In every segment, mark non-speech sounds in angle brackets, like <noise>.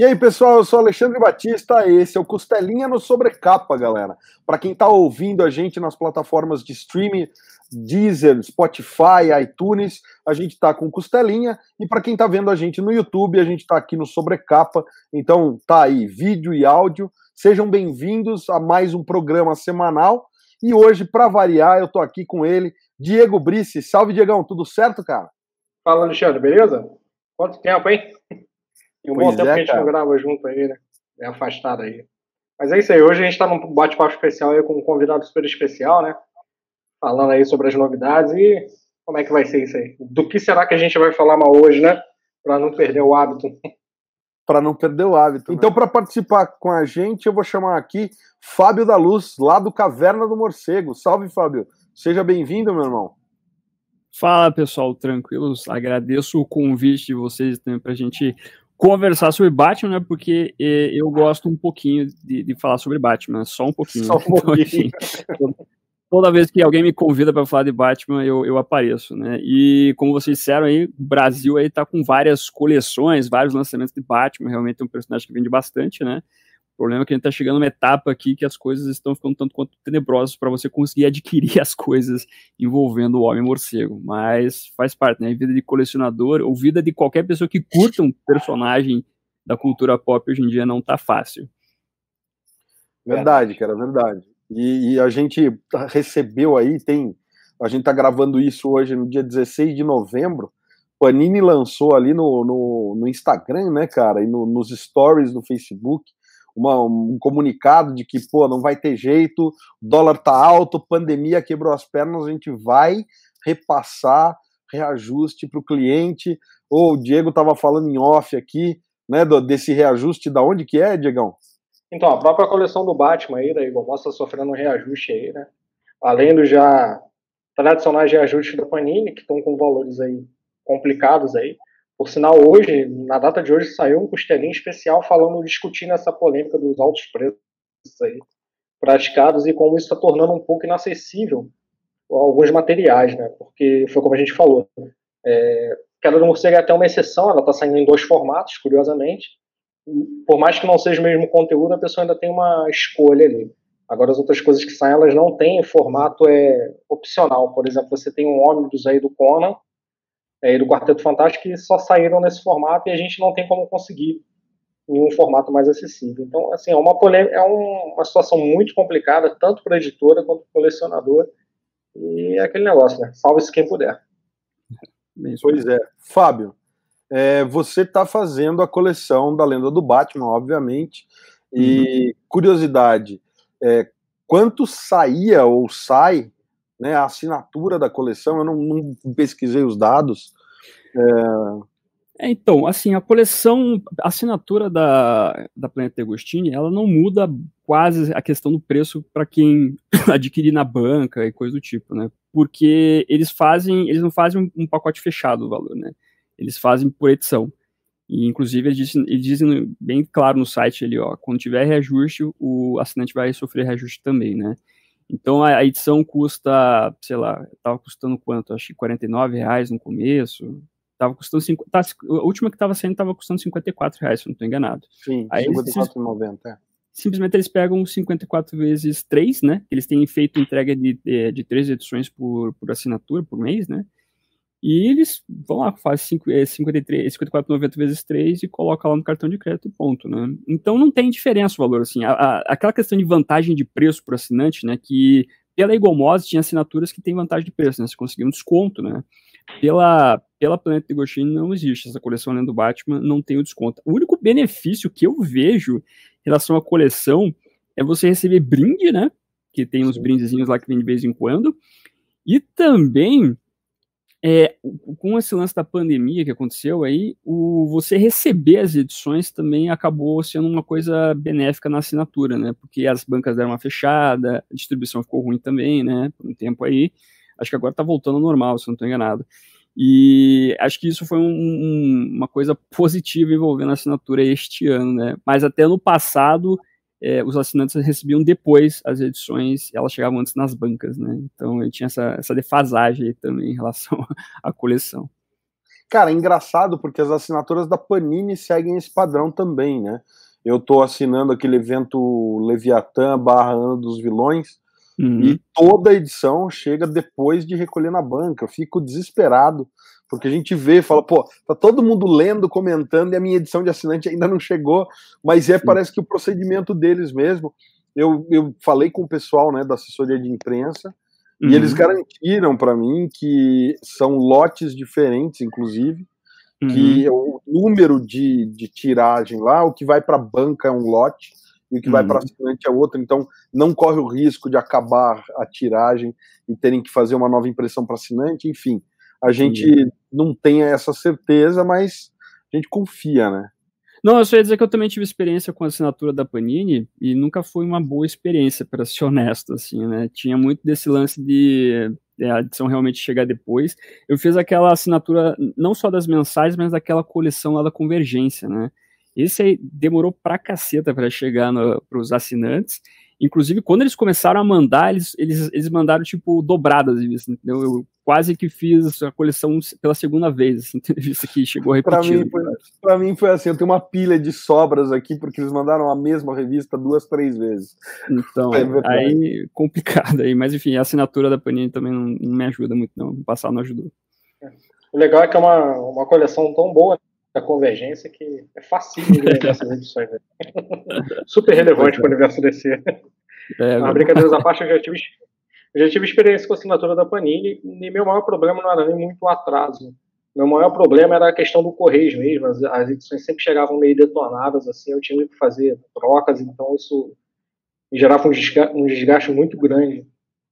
E aí, pessoal, eu sou Alexandre Batista, esse é o Costelinha no Sobrecapa, galera. Para quem está ouvindo a gente nas plataformas de streaming, Deezer, Spotify, iTunes, a gente está com Costelinha, e para quem está vendo a gente no YouTube, a gente está aqui no Sobrecapa, então tá aí, vídeo e áudio. Sejam bem-vindos a mais um programa semanal, e hoje, para variar, eu estou aqui com ele, Diego Brice. Salve, Diegão, tudo certo, cara? Fala, Alexandre, beleza? Quanto tempo, hein? E um pois bom tempo é, que a gente cara. não grava junto aí, né? É afastado aí. Mas é isso aí. Hoje a gente está num bate-papo especial aí com um convidado super especial, né? Falando aí sobre as novidades e como é que vai ser isso aí. Do que será que a gente vai falar mal hoje, né? Para não perder o hábito. <laughs> Para não perder o hábito. Né? Então, para participar com a gente, eu vou chamar aqui Fábio da Luz, lá do Caverna do Morcego. Salve, Fábio. Seja bem-vindo, meu irmão. Fala, pessoal, tranquilos. Agradeço o convite de vocês também para a gente conversar sobre Batman, né? Porque eu gosto um pouquinho de, de, falar sobre Batman, só um pouquinho. Só um então, pouquinho. Então, <laughs> assim, toda vez que alguém me convida para falar de Batman, eu, eu apareço, né? E como vocês disseram aí, o Brasil aí tá com várias coleções, vários lançamentos de Batman, realmente é um personagem que vende bastante, né? Problema é que a gente está chegando numa etapa aqui que as coisas estão ficando tanto quanto tenebrosas para você conseguir <laughs> adquirir as coisas envolvendo o Homem-Morcego. Mas faz parte, né? Vida de colecionador, ou vida de qualquer pessoa que curta um personagem da cultura pop hoje em dia não tá fácil. Verdade, cara, verdade. E, e a gente recebeu aí, tem. A gente tá gravando isso hoje no dia 16 de novembro. Panini lançou ali no, no, no Instagram, né, cara, e no, nos stories do Facebook, uma, um comunicado de que, pô, não vai ter jeito, dólar tá alto, pandemia quebrou as pernas, a gente vai repassar reajuste para o cliente. Ou o Diego estava falando em off aqui, né, do, desse reajuste, da onde que é, Diegão? Então, a própria coleção do Batman aí, da Igor Moss, está sofrendo um reajuste aí, né? Além dos já tradicionais reajustes da Panini, que estão com valores aí complicados aí. Por sinal, hoje, na data de hoje, saiu um costelinho especial falando, discutindo essa polêmica dos altos preços aí praticados e como isso está tornando um pouco inacessível alguns materiais, né? Porque foi como a gente falou. É, Queda do Morcego é até uma exceção, ela está saindo em dois formatos, curiosamente. Por mais que não seja o mesmo conteúdo, a pessoa ainda tem uma escolha ali. Agora, as outras coisas que saem, elas não têm formato é, opcional. Por exemplo, você tem um ônibus aí do Conan, é, do Quarteto Fantástico que só saíram nesse formato e a gente não tem como conseguir em um formato mais acessível. Então, assim, é uma, polêmica, é um, uma situação muito complicada, tanto para a editora quanto para o colecionador. E é aquele negócio, né? Salve-se quem puder. Pois é. Fábio, é, você está fazendo a coleção da Lenda do Batman, obviamente. E, uhum. curiosidade, é, quanto saía ou sai né, a assinatura da coleção, eu não, não pesquisei os dados. É... é... então, assim, a coleção, a assinatura da, da Planeta Agostini, ela não muda quase a questão do preço para quem <coughs> adquirir na banca e coisa do tipo, né? Porque eles fazem, eles não fazem um, pacote fechado do valor, né? Eles fazem por edição. E, inclusive, eles dizem, eles dizem, bem claro no site ali, ó, quando tiver reajuste, o assinante vai sofrer reajuste também, né? Então a, edição custa, sei lá, estava custando quanto? Acho que 49 reais no começo. Tava custando 50, tá, a última que estava saindo estava custando 54 reais, se não estou enganado. Sim, 54,90. É. Simplesmente eles pegam 54 vezes 3, né? Eles têm feito entrega de, de, de três edições por, por assinatura, por mês, né? E eles vão lá, 53, 54,90 vezes 3 e coloca lá no cartão de crédito e ponto, né? Então não tem diferença o valor, assim. A, a, aquela questão de vantagem de preço para assinante, né? Que pela Igualmose tinha assinaturas que tem vantagem de preço, né? Você conseguia um desconto, né? Pela, pela Planeta de Goshin não existe essa coleção além do Batman, não tem o desconto. O único benefício que eu vejo em relação à coleção é você receber brinde, né? Que tem uns brindezinhos lá que vem de vez em quando. E também é, com esse lance da pandemia que aconteceu aí, o, você receber as edições também acabou sendo uma coisa benéfica na assinatura, né? Porque as bancas deram uma fechada, a distribuição ficou ruim também, né? Por um tempo aí. Acho que agora tá voltando ao normal, se não estou enganado. E acho que isso foi um, um, uma coisa positiva envolvendo a assinatura este ano, né? Mas até no passado é, os assinantes recebiam depois as edições, elas chegavam antes nas bancas, né? Então ele tinha essa, essa defasagem também em relação <laughs> à coleção. cara, é engraçado porque as assinaturas da Panini seguem esse padrão também, né? Eu tô assinando aquele evento Leviatã barra Ano dos Vilões, uhum. e toda edição chega depois de recolher na banca. Eu fico desesperado, porque a gente vê, fala, pô, tá todo mundo lendo, comentando, e a minha edição de assinante ainda não chegou, mas é, parece que o procedimento deles mesmo. Eu, eu falei com o pessoal né, da assessoria de imprensa, Uhum. E eles uhum. garantiram para mim que são lotes diferentes, inclusive, uhum. que o número de, de tiragem lá, o que vai para a banca é um lote e o que uhum. vai para assinante é outro. Então, não corre o risco de acabar a tiragem e terem que fazer uma nova impressão para assinante. Enfim, a gente não tem essa certeza, mas a gente confia, né? Não, eu só ia dizer que eu também tive experiência com a assinatura da Panini e nunca foi uma boa experiência, para ser honesto, assim, né? Tinha muito desse lance de é, a edição realmente chegar depois. Eu fiz aquela assinatura, não só das mensais, mas daquela coleção lá da Convergência, né? Esse aí demorou pra caceta para chegar para os assinantes. Inclusive, quando eles começaram a mandar, eles, eles, eles mandaram, tipo, dobradas, entendeu? Eu quase que fiz a coleção pela segunda vez, assim, <laughs> isso aqui chegou repetido. Pra mim, foi, mim foi assim, eu tenho uma pilha de sobras aqui, porque eles mandaram a mesma revista duas, três vezes. Então, <laughs> é aí, complicado aí, mas enfim, a assinatura da Panini também não, não me ajuda muito, não, no passado não ajudou. O legal é que é uma, uma coleção tão boa, da Convergência que é fácil de ler essas edições. Né? <laughs> Super relevante para o universo DC. É, Uma brincadeira à parte, eu já tive, eu já tive experiência com a assinatura da Panini e meu maior problema não era nem muito o atraso. Meu maior problema era a questão do Correios mesmo. As, as edições sempre chegavam meio detonadas, assim, eu tinha que fazer trocas, então isso gerava um desgaste, um desgaste muito grande.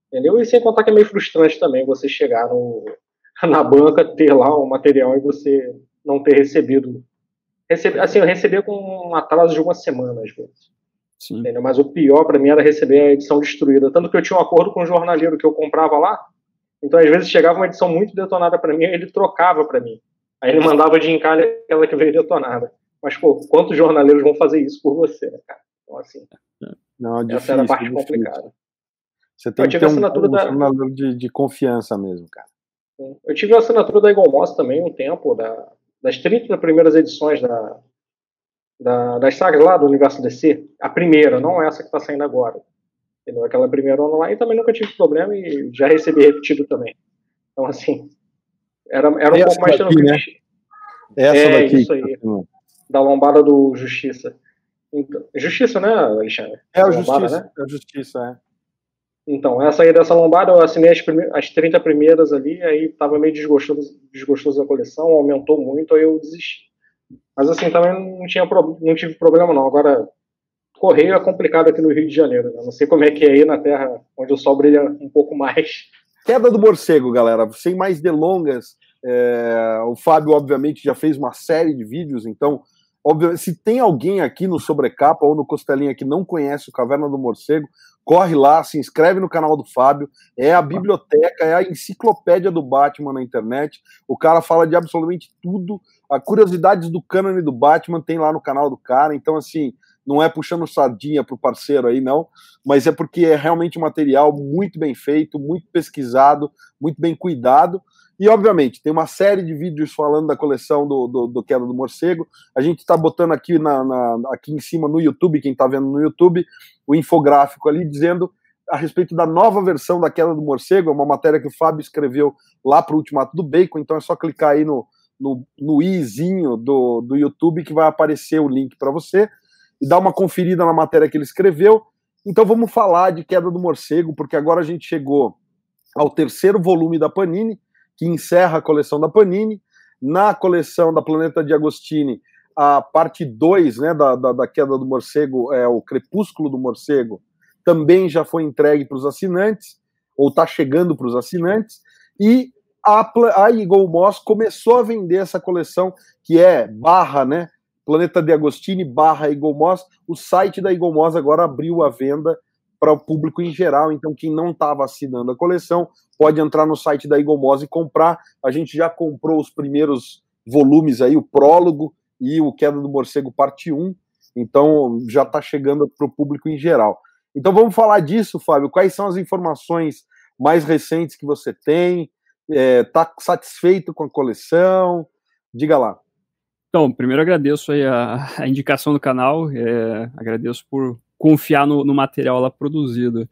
Entendeu? E sem contar que é meio frustrante também você chegar no, <laughs> na banca, ter lá o material e você não ter recebido. Assim, eu recebi com um atraso de uma semana, às vezes. Sim. Entendeu? Mas o pior para mim era receber a edição destruída. Tanto que eu tinha um acordo com o jornaleiro que eu comprava lá. Então, às vezes, chegava uma edição muito detonada para mim, ele trocava para mim. Aí ele mandava de encalhe aquela que veio detonada. Mas, pô, quantos jornaleiros vão fazer isso por você, né, cara? Então, assim. Não, difícil, essa era a parte difícil. complicada. Você tem eu que ter um, um da... jornaleiro de, de confiança mesmo, cara. Eu tive a assinatura da Eagle Moss também um tempo, da, das 30 primeiras edições da, da, das sagas lá do universo DC, a primeira, não essa que está saindo agora. Entendeu? Aquela primeira online também nunca tive problema e já recebi repetido também. Então, assim, era, era um pouco mais tranquilo. Né? Essa é daqui. isso aí. Da lombada do Justiça. Então, justiça, né, Alexandre? É a Justiça, né? é a Justiça, é. Então, essa aí dessa lombada, eu assinei as, as 30 primeiras ali, aí tava meio desgostoso, desgostoso da coleção, aumentou muito, aí eu desisti. Mas assim, também não, tinha não tive problema não. Agora, correio é complicado aqui no Rio de Janeiro, né? Não sei como é que é aí na terra onde o sol brilha um pouco mais. <laughs> Queda do morcego, galera. Sem mais delongas, é... o Fábio, obviamente, já fez uma série de vídeos, então Obviamente, se tem alguém aqui no Sobrecapa ou no Costelinha que não conhece o Caverna do Morcego, corre lá, se inscreve no canal do Fábio. É a biblioteca, é a enciclopédia do Batman na internet. O cara fala de absolutamente tudo. A curiosidades do cânone do Batman tem lá no canal do cara. Então, assim, não é puxando sardinha pro parceiro aí, não, mas é porque é realmente um material muito bem feito, muito pesquisado, muito bem cuidado. E, obviamente, tem uma série de vídeos falando da coleção do, do, do Queda do Morcego. A gente está botando aqui, na, na, aqui em cima no YouTube, quem está vendo no YouTube, o infográfico ali dizendo a respeito da nova versão da Queda do Morcego. É uma matéria que o Fábio escreveu lá para o Ultimato do Bacon. Então é só clicar aí no, no, no izinho do, do YouTube que vai aparecer o link para você e dar uma conferida na matéria que ele escreveu. Então vamos falar de Queda do Morcego, porque agora a gente chegou ao terceiro volume da Panini que encerra a coleção da Panini. Na coleção da Planeta de Agostini, a parte 2 né, da, da, da, queda do morcego, é o Crepúsculo do Morcego, também já foi entregue para os assinantes, ou está chegando para os assinantes, e a, a Eagle Moss começou a vender essa coleção, que é barra, né? Planeta de Agostini barra Eagle Moss. O site da Eagle Moss agora abriu a venda para o público em geral. Então, quem não estava assinando a coleção pode entrar no site da Igomose e comprar. A gente já comprou os primeiros volumes aí, o prólogo e o Queda do Morcego parte 1. Então, já está chegando para o público em geral. Então, vamos falar disso, Fábio. Quais são as informações mais recentes que você tem? Está é, satisfeito com a coleção? Diga lá. Então, primeiro agradeço a, a, indicação do canal, é, agradeço por confiar no, no, material lá produzido.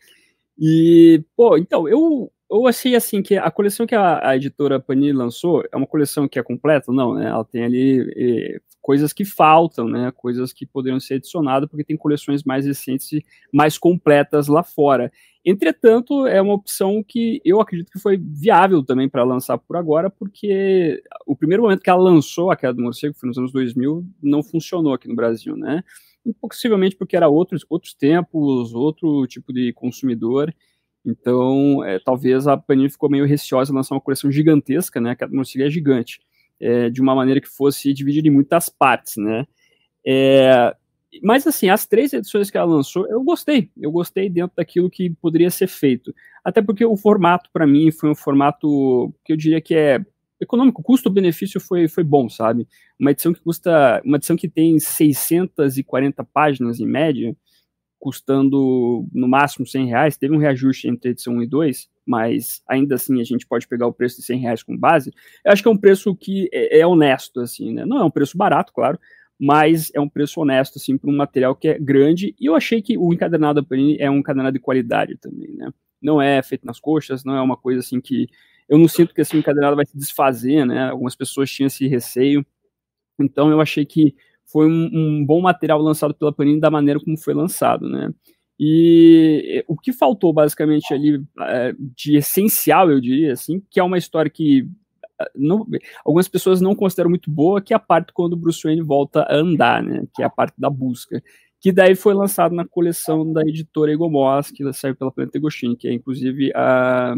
E, pô, então, eu, eu achei assim que a coleção que a, a, editora Panini lançou é uma coleção que é completa? Não, né? Ela tem ali coisas que faltam, né? Coisas que poderiam ser adicionadas, porque tem coleções mais recentes e mais completas lá fora. Entretanto, é uma opção que eu acredito que foi viável também para lançar por agora, porque o primeiro momento que ela lançou a Queda do Morcego, foi nos anos 2000, não funcionou aqui no Brasil, né? Possivelmente porque era outros, outros tempos, outro tipo de consumidor. Então, é, talvez a Panini ficou meio receosa de lançar uma coleção gigantesca, né? A Queda do Morcego é gigante, é, de uma maneira que fosse dividida em muitas partes, né? É, mas assim, as três edições que ela lançou, eu gostei. Eu gostei dentro daquilo que poderia ser feito. Até porque o formato, para mim, foi um formato que eu diria que é econômico, custo-benefício foi, foi bom, sabe? Uma edição que custa, uma edição que tem 640 páginas em média, custando no máximo 100 reais, teve um reajuste entre edição 1 e 2, mas ainda assim a gente pode pegar o preço de 100 reais como base, eu acho que é um preço que é, é honesto, assim, né? Não é um preço barato, claro, mas é um preço honesto, assim, para um material que é grande, e eu achei que o encadernado da Panini é um encadernado de qualidade também, né? Não é feito nas coxas, não é uma coisa assim que eu não sinto que assim, o encadernado vai se desfazer, né? Algumas pessoas tinham esse receio, então eu achei que foi um, um bom material lançado pela Panini da maneira como foi lançado, né? E o que faltou basicamente ali é, de essencial, eu diria assim, que é uma história que não, algumas pessoas não consideram muito boa, que é a parte quando o Bruce Wayne volta a andar, né? Que é a parte da busca. Que daí foi lançado na coleção da editora Eagle Moss, que saiu pela Planeta Goshin, que é inclusive a,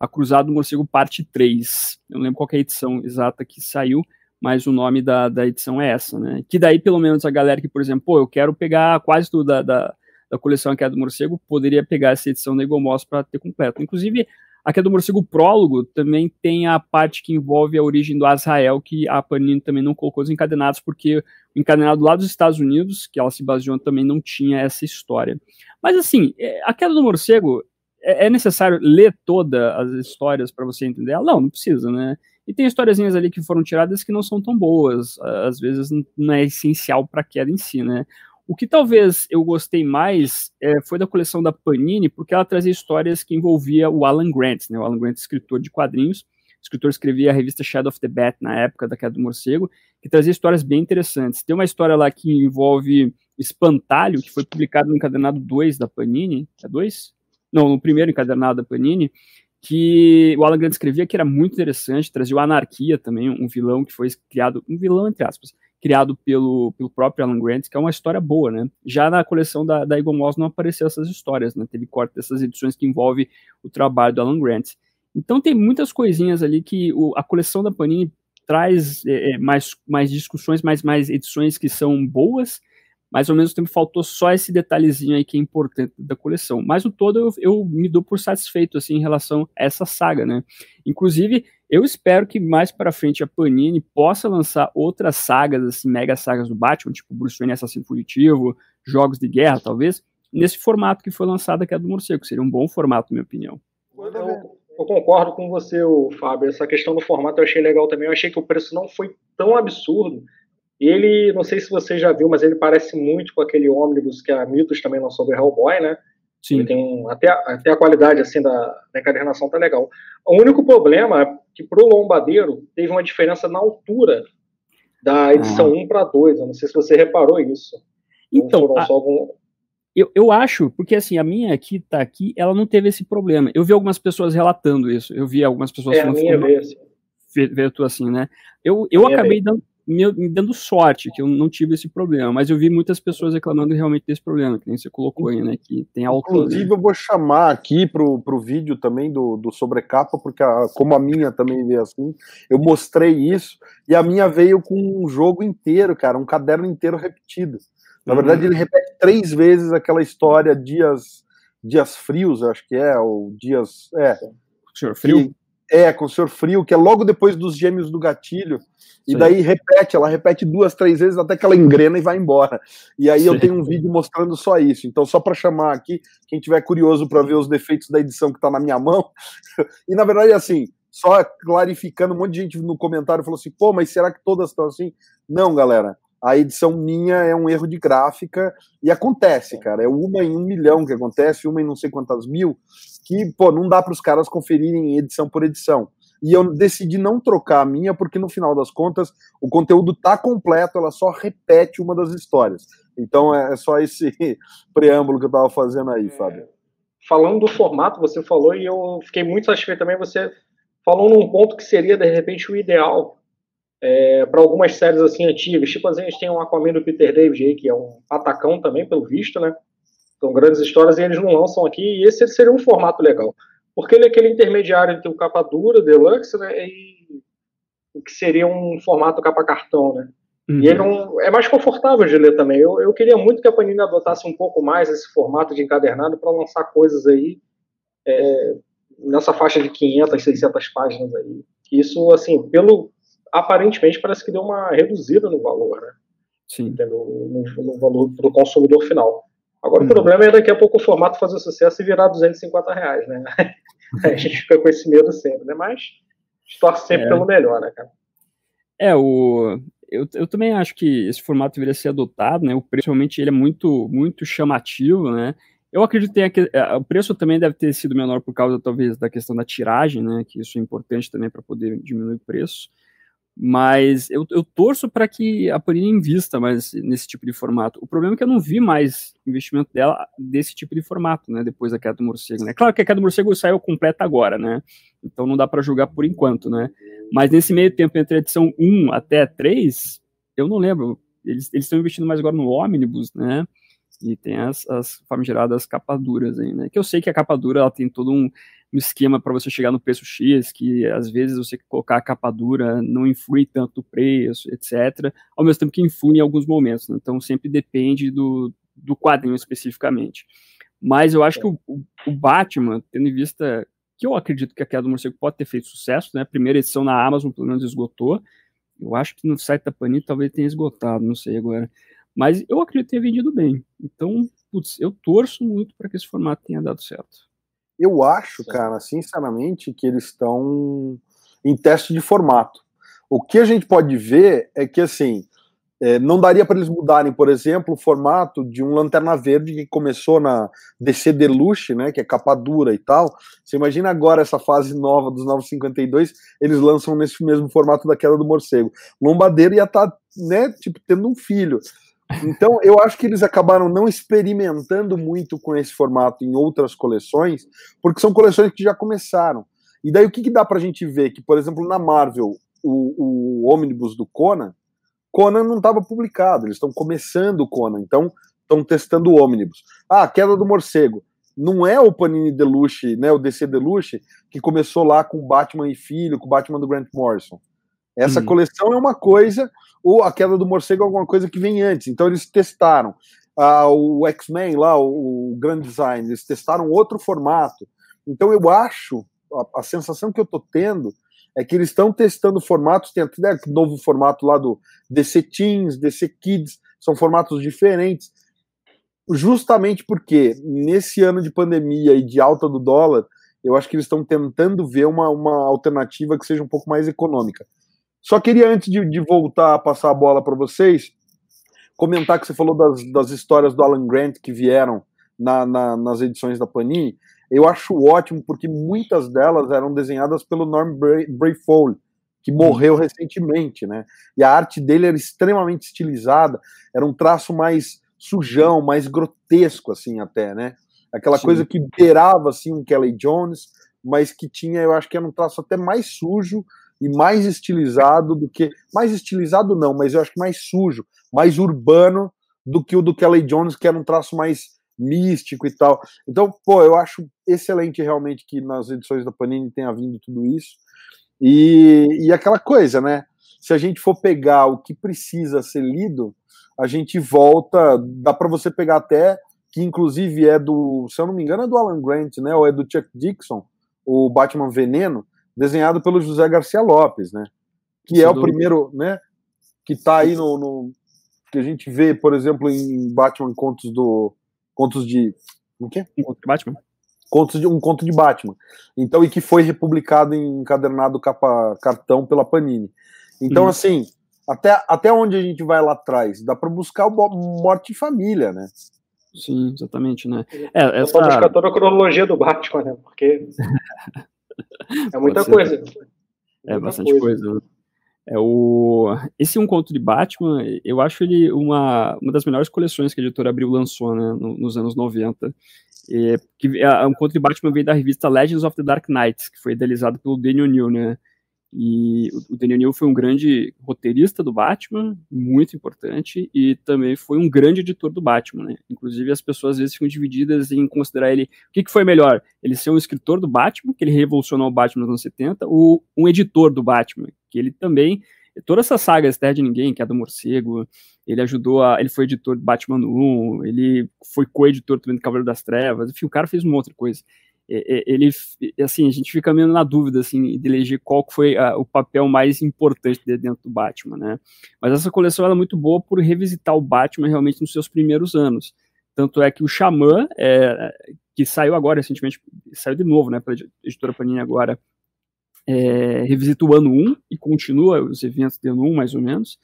a Cruzado do Morcego Parte 3. Eu não lembro qual é a edição exata que saiu, mas o nome da, da edição é essa, né? Que daí, pelo menos, a galera que, por exemplo, pô, eu quero pegar quase tudo da, da, da coleção aqui do Morcego, poderia pegar essa edição da Eagle Moss para ter completo. Inclusive, Aqui é do Morcego Prólogo também tem a parte que envolve a origem do Azrael, que a Panini também não colocou os encadenados, porque o encadenado lá dos Estados Unidos, que ela se baseou, também não tinha essa história. Mas assim, é, a queda do morcego, é, é necessário ler todas as histórias para você entender ela? Não, não precisa, né? E tem historiazinhas ali que foram tiradas que não são tão boas, às vezes não é essencial para a queda em si, né? O que talvez eu gostei mais é, foi da coleção da Panini, porque ela trazia histórias que envolvia o Alan Grant, né? O Alan Grant, escritor de quadrinhos, o escritor escrevia a revista Shadow of the Bat na época da Queda do Morcego, que trazia histórias bem interessantes. Tem uma história lá que envolve Espantalho, que foi publicado no encadernado 2 da Panini. É 2? Não, no primeiro encadernado da Panini, que o Alan Grant escrevia que era muito interessante, trazia o Anarquia também, um vilão que foi criado, um vilão entre aspas, criado pelo, pelo próprio Alan Grant, que é uma história boa, né? Já na coleção da, da Eagle Moss não apareceu essas histórias, né? Teve corte dessas edições que envolve o trabalho do Alan Grant. Então tem muitas coisinhas ali que o, a coleção da Panini traz é, é mais, mais discussões, mais, mais edições que são boas, mas ao mesmo tempo faltou só esse detalhezinho aí que é importante da coleção. Mas o todo eu, eu me dou por satisfeito assim em relação a essa saga, né? Inclusive, eu espero que mais para frente a Panini possa lançar outras sagas, assim, mega sagas do Batman, tipo Bruce Wayne Assassino Fugitivo, jogos de guerra, talvez, nesse formato que foi lançado aqui é do Morcego, seria um bom formato, na minha opinião. Eu, eu concordo com você, Fábio. Essa questão do formato eu achei legal também. Eu achei que o preço não foi tão absurdo ele, não sei se você já viu, mas ele parece muito com aquele ônibus que a Mitos também lançou do Hellboy, né? Sim. tem um, até, até a qualidade assim da, da encadernação tá legal. O único problema é que pro Lombadeiro teve uma diferença na altura da edição ah. 1 para 2. Eu não sei se você reparou isso. Então, a, algum... eu, eu acho, porque assim, a minha aqui tá aqui, ela não teve esse problema. Eu vi algumas pessoas relatando isso. Eu vi algumas pessoas é, falando a minha vez. Vê tu assim, né? Eu, eu acabei dando, me, me, dando sorte que eu não tive esse problema, mas eu vi muitas pessoas reclamando realmente desse problema, que nem você colocou aí, né, que tem alto... Inclusive eu vou chamar aqui pro, pro vídeo também do, do sobrecapa, porque a, como a minha também veio assim, eu mostrei isso, e a minha veio com um jogo inteiro, cara, um caderno inteiro repetido. Na uhum. verdade ele repete três vezes aquela história dias dias frios, acho que é, ou dias... É, Senhor Frio? É, com o Senhor Frio, que é logo depois dos Gêmeos do Gatilho. E Sim. daí repete, ela repete duas, três vezes até que ela engrena e vai embora. E aí Sim. eu tenho um vídeo mostrando só isso. Então, só para chamar aqui, quem tiver curioso para ver os defeitos da edição que está na minha mão. <laughs> e na verdade, assim, só clarificando, um monte de gente no comentário falou assim, pô, mas será que todas estão assim? Não, galera. A edição minha é um erro de gráfica e acontece, cara. É uma em um milhão que acontece, uma em não sei quantas mil, que, pô, não dá para os caras conferirem edição por edição. E eu decidi não trocar a minha, porque no final das contas o conteúdo tá completo, ela só repete uma das histórias. Então é, é só esse <laughs> preâmbulo que eu tava fazendo aí, Fábio. Falando do formato, você falou, e eu fiquei muito satisfeito também, você falou num ponto que seria, de repente, o ideal é, para algumas séries assim antigas. Tipo, a gente tem um Aquaman do Peter David aí, que é um atacão também, pelo visto, né? São grandes histórias e eles não lançam aqui, e esse seria um formato legal. Porque ele é aquele intermediário entre o capa dura, deluxe, né? E o que seria um formato capa cartão, né? Uhum. E ele é, é, mais confortável de ler também. Eu, eu queria muito que a Panini adotasse um pouco mais esse formato de encadernado para lançar coisas aí é, nessa faixa de 500, 600 páginas aí. Isso, assim, pelo aparentemente parece que deu uma reduzida no valor, né? Sim. No, no, no valor para o consumidor final. Agora, uhum. o problema é daqui a pouco o formato fazer sucesso e virar 250 reais, né? <laughs> a gente fica com esse medo sempre, né? Mas torce sempre é. pelo melhor, né, cara? É, o, eu, eu também acho que esse formato deveria ser adotado, né? O preço realmente ele é muito, muito chamativo, né? Eu acredito que é, o preço também deve ter sido menor por causa, talvez, da questão da tiragem, né? Que isso é importante também para poder diminuir o preço. Mas eu, eu torço para que a Panini invista mais nesse tipo de formato. O problema é que eu não vi mais investimento dela desse tipo de formato, né? Depois da queda do morcego, né? Claro que a queda do morcego saiu completa agora, né? Então não dá para julgar por enquanto, né? Mas nesse meio tempo entre a edição 1 até 3, eu não lembro. Eles estão investindo mais agora no ônibus, né? E tem as, as famigeradas capas duras aí, né? Que eu sei que a capa dura ela tem todo um, um esquema para você chegar no preço X, que às vezes você colocar a capa dura não influi tanto o preço, etc. Ao mesmo tempo que influi em alguns momentos. Né? Então sempre depende do, do quadrinho especificamente. Mas eu acho que o, o, Batman, tendo em vista que eu acredito que a Queda do Morcego pode ter feito sucesso, né? A primeira edição na Amazon pelo menos esgotou. Eu acho que no site da Panini talvez tenha esgotado, não sei agora. Mas eu acredito ter vendido bem. Então, putz, eu torço muito para que esse formato tenha dado certo. Eu acho, cara, sinceramente, que eles estão em teste de formato. O que a gente pode ver é que, assim, é, não daria para eles mudarem, por exemplo, o formato de um Lanterna Verde que começou na DC Deluxe, né, que é capa dura e tal. Você imagina agora essa fase nova dos 952, eles lançam nesse mesmo formato da Queda do Morcego. Lombadeiro ia estar, tá, né, tipo, tendo um filho. Então, eu acho que eles acabaram não experimentando muito com esse formato em outras coleções, porque são coleções que já começaram. E daí o que, que dá pra gente ver? Que, por exemplo, na Marvel, o, o ônibus do Conan, Conan não estava publicado, eles estão começando o Conan, então estão testando o ônibus. Ah, Queda do Morcego. Não é o Panini Deluxe, né, o DC Deluxe, que começou lá com Batman e Filho, com Batman do Grant Morrison. Essa hum. coleção é uma coisa, ou a queda do morcego é alguma coisa que vem antes. Então eles testaram ah, o X-Men lá, o, o Grand Design, eles testaram outro formato. Então eu acho, a, a sensação que eu tô tendo é que eles estão testando formatos, tem até novo formato lá do DC Teens, DC Kids, são formatos diferentes, justamente porque nesse ano de pandemia e de alta do dólar, eu acho que eles estão tentando ver uma, uma alternativa que seja um pouco mais econômica. Só queria, antes de, de voltar a passar a bola para vocês, comentar que você falou das, das histórias do Alan Grant que vieram na, na, nas edições da Panini. Eu acho ótimo, porque muitas delas eram desenhadas pelo Norm Brayfold, que morreu recentemente, né? E a arte dele era extremamente estilizada, era um traço mais sujão, mais grotesco, assim, até, né? Aquela Sim. coisa que beirava, assim, um Kelly Jones, mas que tinha, eu acho que era um traço até mais sujo e mais estilizado do que. Mais estilizado não, mas eu acho que mais sujo, mais urbano do que o do Kelly Jones, que era um traço mais místico e tal. Então, pô, eu acho excelente realmente que nas edições da Panini tenha vindo tudo isso. E, e aquela coisa, né? Se a gente for pegar o que precisa ser lido, a gente volta. Dá para você pegar até que, inclusive, é do, se eu não me engano, é do Alan Grant, né? Ou é do Chuck Dixon, o Batman Veneno desenhado pelo José Garcia Lopes, né? Que Sem é dúvida. o primeiro, né? Que está aí no, no, que a gente vê, por exemplo, em Batman contos do contos de o quê? Contos Batman. contos de um conto de Batman. Então, e que foi republicado em encadernado capa cartão pela Panini. Então, hum. assim, até, até onde a gente vai lá atrás? Dá para buscar o Morte em Família, né? Sim, exatamente, né? É, essa... buscar toda a cronologia do Batman, né? Porque <laughs> é muita coisa. É, muita bastante coisa. coisa. É o... Esse Um Conto de Batman, eu acho ele uma, uma das melhores coleções que a editora Abril lançou né, nos anos 90. É, que, a, Um Conto de Batman veio da revista Legends of the Dark Knight, que foi idealizado pelo Daniel New, né? E o Daniel New foi um grande roteirista do Batman, muito importante, e também foi um grande editor do Batman, né? Inclusive, as pessoas às vezes ficam divididas em considerar ele. O que, que foi melhor? Ele ser um escritor do Batman, que ele revolucionou o Batman nos anos 70, ou um editor do Batman, que ele também. Toda essa saga Terra de Ninguém, que é do Morcego, ele ajudou a. Ele foi editor do Batman 1, ele foi co-editor também do Cavaleiro das Trevas, enfim, o cara fez uma outra coisa. É, é, ele, assim, a gente fica meio na dúvida, assim, de eleger qual foi a, o papel mais importante dentro do Batman, né? Mas essa coleção é muito boa por revisitar o Batman realmente nos seus primeiros anos. Tanto é que o Xamã, é, que saiu agora recentemente, saiu de novo, né, pela editora Panini agora, é, revisita o ano 1 e continua os eventos do ano 1, mais ou menos.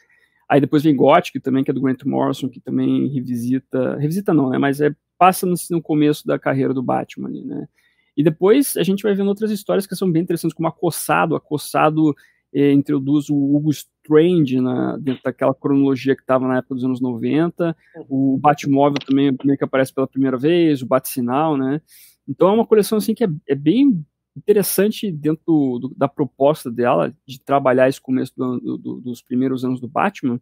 Aí depois vem Gothic, também, que é do Grant Morrison, que também revisita, revisita não, né, mas é, passa no, no começo da carreira do Batman né. E depois a gente vai vendo outras histórias que são bem interessantes, como Acossado. Acossado eh, introduz o Hugo Strange na, dentro daquela cronologia que estava na época dos anos 90. O Batmóvel também meio que aparece pela primeira vez, o Bat-Sinal, né? Então é uma coleção assim que é, é bem interessante dentro do, do, da proposta dela de trabalhar esse começo do, dos primeiros anos do Batman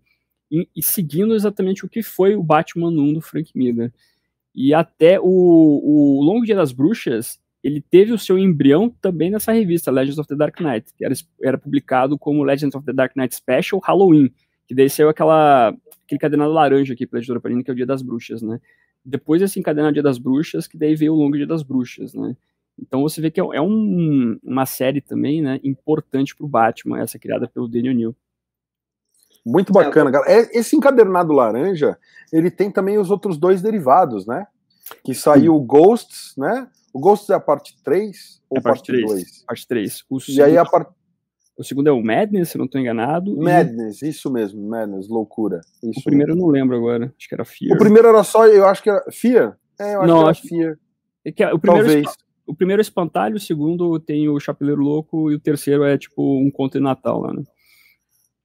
e, e, seguindo exatamente o que foi o Batman 1 do Frank Miller. E até o, o Longo Dia das Bruxas, ele teve o seu embrião também nessa revista, Legends of the Dark Knight, que era, era publicado como Legends of the Dark Knight Special Halloween, que daí saiu aquela, aquele cadenado laranja aqui pela editora Panini, que é o Dia das Bruxas, né? Depois desse encadenado Dia das Bruxas, que daí veio o Longo Dia das Bruxas, né? Então você vê que é, é um, uma série também, né, importante para o Batman, essa criada pelo Daniel New. Muito bacana, cara. É, esse encadernado laranja, ele tem também os outros dois derivados, né? Que saiu Ghosts, né? O Ghosts é a parte 3 ou é parte 2? Parte 3. O e aí a parte. O segundo é o Madness, se não estou enganado. Madness, e... isso mesmo, Madness, loucura. Isso o primeiro mesmo. eu não lembro agora, acho que era Fear. O primeiro era só, eu acho que era Fear? É, eu acho não, que era acho... Fear. É que o primeiro Talvez. O primeiro é Espantalho, o segundo tem o Chapeleiro Louco e o terceiro é tipo um conto de Natal lá, né?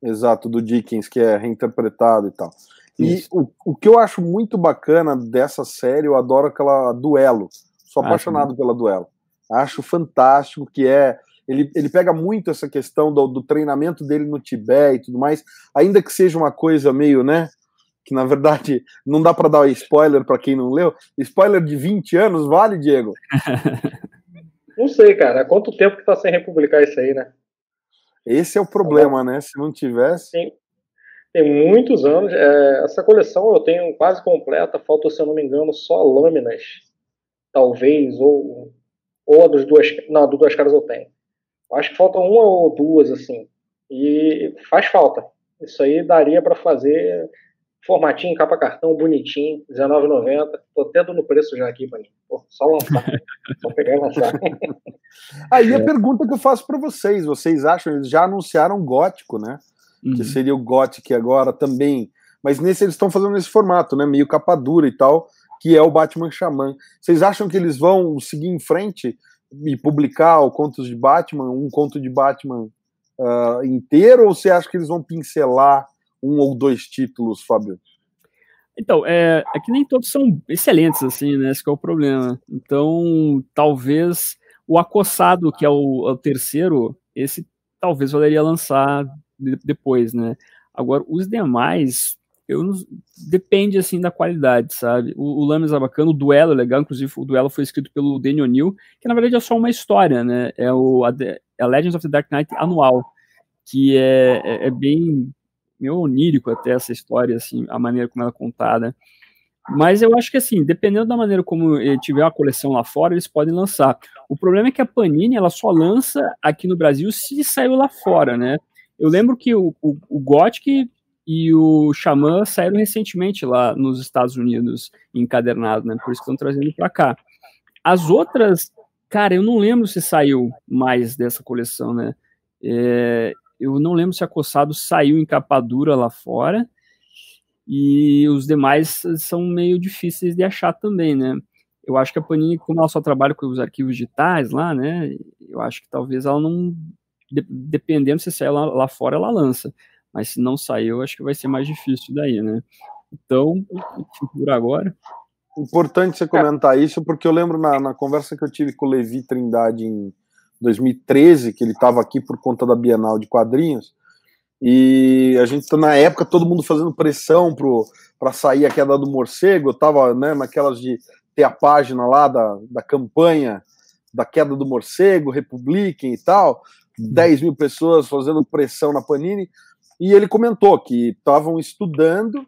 Exato, do Dickens, que é reinterpretado e tal. E o, o que eu acho muito bacana dessa série, eu adoro aquela duelo Sou apaixonado pela duelo. Acho fantástico que é. Ele, ele pega muito essa questão do, do treinamento dele no Tibete e tudo mais, ainda que seja uma coisa meio, né? Que na verdade não dá para dar spoiler para quem não leu. Spoiler de 20 anos, vale, Diego? <laughs> Não sei, cara. Há quanto tempo que tá sem republicar isso aí, né? Esse é o problema, né? Se não tivesse. Tem, tem muitos anos. É, essa coleção eu tenho quase completa. Falta, se eu não me engano, só lâminas talvez, ou, ou a dos duas. Não, a do duas caras eu tenho. Acho que falta uma ou duas, assim. E faz falta. Isso aí daria para fazer formatinho, capa cartão, bonitinho, R$19,90. Tô até dando preço já aqui, Paninho. Só lançar. <laughs> só pegar e lançar. <laughs> Aí a pergunta que eu faço para vocês: vocês acham? Eles já anunciaram gótico, né? Uhum. Que seria o Gothic agora também. Mas nesse eles estão fazendo esse formato, né? Meio capa dura e tal que é o Batman Xamã. Vocês acham que eles vão seguir em frente e publicar o Contos de Batman, um conto de Batman uh, inteiro, ou você acha que eles vão pincelar um ou dois títulos, Fábio? Então, é, é que nem todos são excelentes, assim, né? Esse é o problema. Então, talvez o Acossado, que é o, é o terceiro, esse talvez valeria lançar de, depois, né? Agora, os demais, eu depende assim da qualidade, sabe? O, o Lames é bacana, o duelo é legal, inclusive o duelo foi escrito pelo Daniel O'Neill, que na verdade é só uma história, né? É o a, a Legends of the Dark Knight anual, que é, é, é, bem meio onírico até essa história, assim, a maneira como ela é contada. Mas eu acho que assim, dependendo da maneira como tiver uma coleção lá fora, eles podem lançar. O problema é que a Panini ela só lança aqui no Brasil se saiu lá fora, né? Eu lembro que o, o, o Gothic e o Xamã saíram recentemente lá nos Estados Unidos, encadernado, né? Por isso que estão trazendo para cá. As outras, cara, eu não lembro se saiu mais dessa coleção, né? É, eu não lembro se a Coçado saiu em capa dura lá fora. E os demais são meio difíceis de achar também, né? Eu acho que a Panini, como ela só trabalha com os arquivos digitais lá, né? Eu acho que talvez ela não. De, dependendo se sair lá, lá fora, ela lança. Mas se não sair, eu acho que vai ser mais difícil daí, né? Então, por agora. Importante você comentar isso, porque eu lembro na, na conversa que eu tive com o Levi Trindade em 2013, que ele estava aqui por conta da Bienal de Quadrinhos, e a gente, na época, todo mundo fazendo pressão para sair a queda do morcego, eu tava né, naquelas de ter a página lá da, da campanha da queda do morcego, Republican e tal, 10 mil pessoas fazendo pressão na Panini, e ele comentou que estavam estudando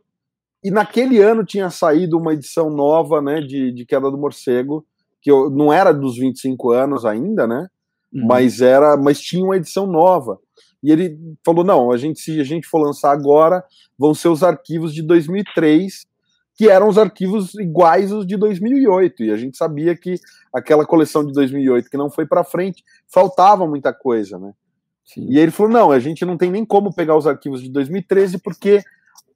e naquele ano tinha saído uma edição nova, né, de, de Queda do Morcego, que eu, não era dos 25 anos ainda, né, uhum. mas era, mas tinha uma edição nova. E ele falou: "Não, a gente se a gente for lançar agora, vão ser os arquivos de 2003, que eram os arquivos iguais aos de 2008". E a gente sabia que aquela coleção de 2008 que não foi para frente, faltava muita coisa, né? Sim. E ele falou: "Não, a gente não tem nem como pegar os arquivos de 2013 porque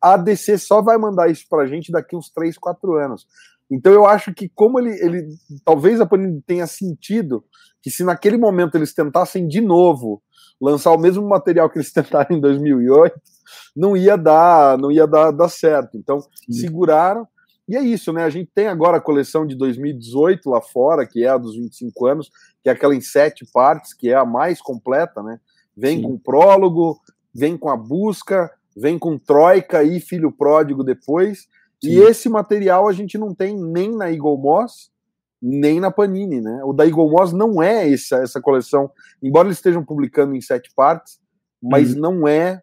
a DC só vai mandar isso pra gente daqui uns 3, 4 anos. Então eu acho que como ele, ele talvez a Panini tenha sentido que se naquele momento eles tentassem de novo lançar o mesmo material que eles <laughs> tentaram em 2008, não ia dar, não ia dar, dar certo. Então Sim. seguraram. E é isso, né? A gente tem agora a coleção de 2018 lá fora, que é a dos 25 anos, que é aquela em sete partes, que é a mais completa, né? Vem Sim. com o prólogo, vem com a busca, vem com Troika e Filho Pródigo depois. Sim. E esse material a gente não tem nem na Eagle Moss, nem na Panini, né? O da Eagle Moss não é essa, essa coleção, embora eles estejam publicando em sete partes, mas hum. não é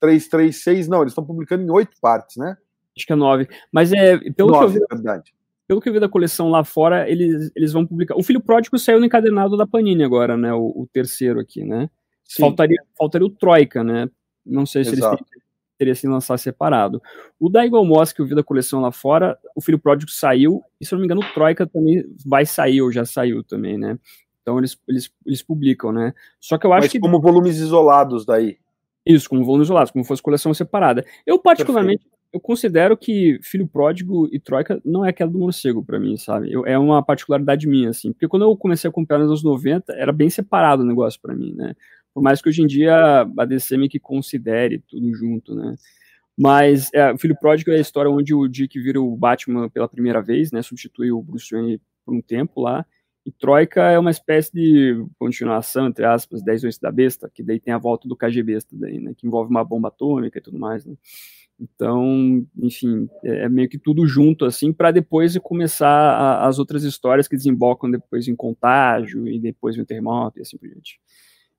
336, não, eles estão publicando em oito partes, né? Acho que é nove. Mas é. Pelo nove, que eu vi, é verdade. Pelo que eu vi da coleção lá fora, eles, eles vão publicar. O Filho Pródigo saiu no encadernado da Panini agora, né? O, o terceiro aqui, né? Faltaria, faltaria o Troika, né? Não sei se Exato. eles têm teria se lançar separado. O da Eagle Moss, que eu vi da coleção lá fora, o Filho Pródigo saiu, e se eu não me engano, o Troika também vai sair, ou já saiu também, né? Então eles, eles, eles publicam, né? Só que eu acho Mas que. como volumes isolados daí. Isso, como volumes isolados, como fosse coleção separada. Eu, particularmente, Perfeito. eu considero que Filho Pródigo e Troika não é aquela do morcego para mim, sabe? Eu, é uma particularidade minha, assim. Porque quando eu comecei a comprar nos anos 90, era bem separado o negócio para mim, né? Por mais que hoje em dia a DC meio que considere tudo junto, né? Mas é, o Filho Pródigo é a história onde o Dick vira o Batman pela primeira vez, né? Substitui o Bruce Wayne por um tempo lá. E Troika é uma espécie de continuação, entre aspas, 10 vezes da besta, que daí tem a volta do KG besta daí, né? Que envolve uma bomba atômica e tudo mais, né? Então, enfim, é, é meio que tudo junto, assim, para depois começar a, as outras histórias que desembocam depois em contágio e depois em terremoto e assim por diante.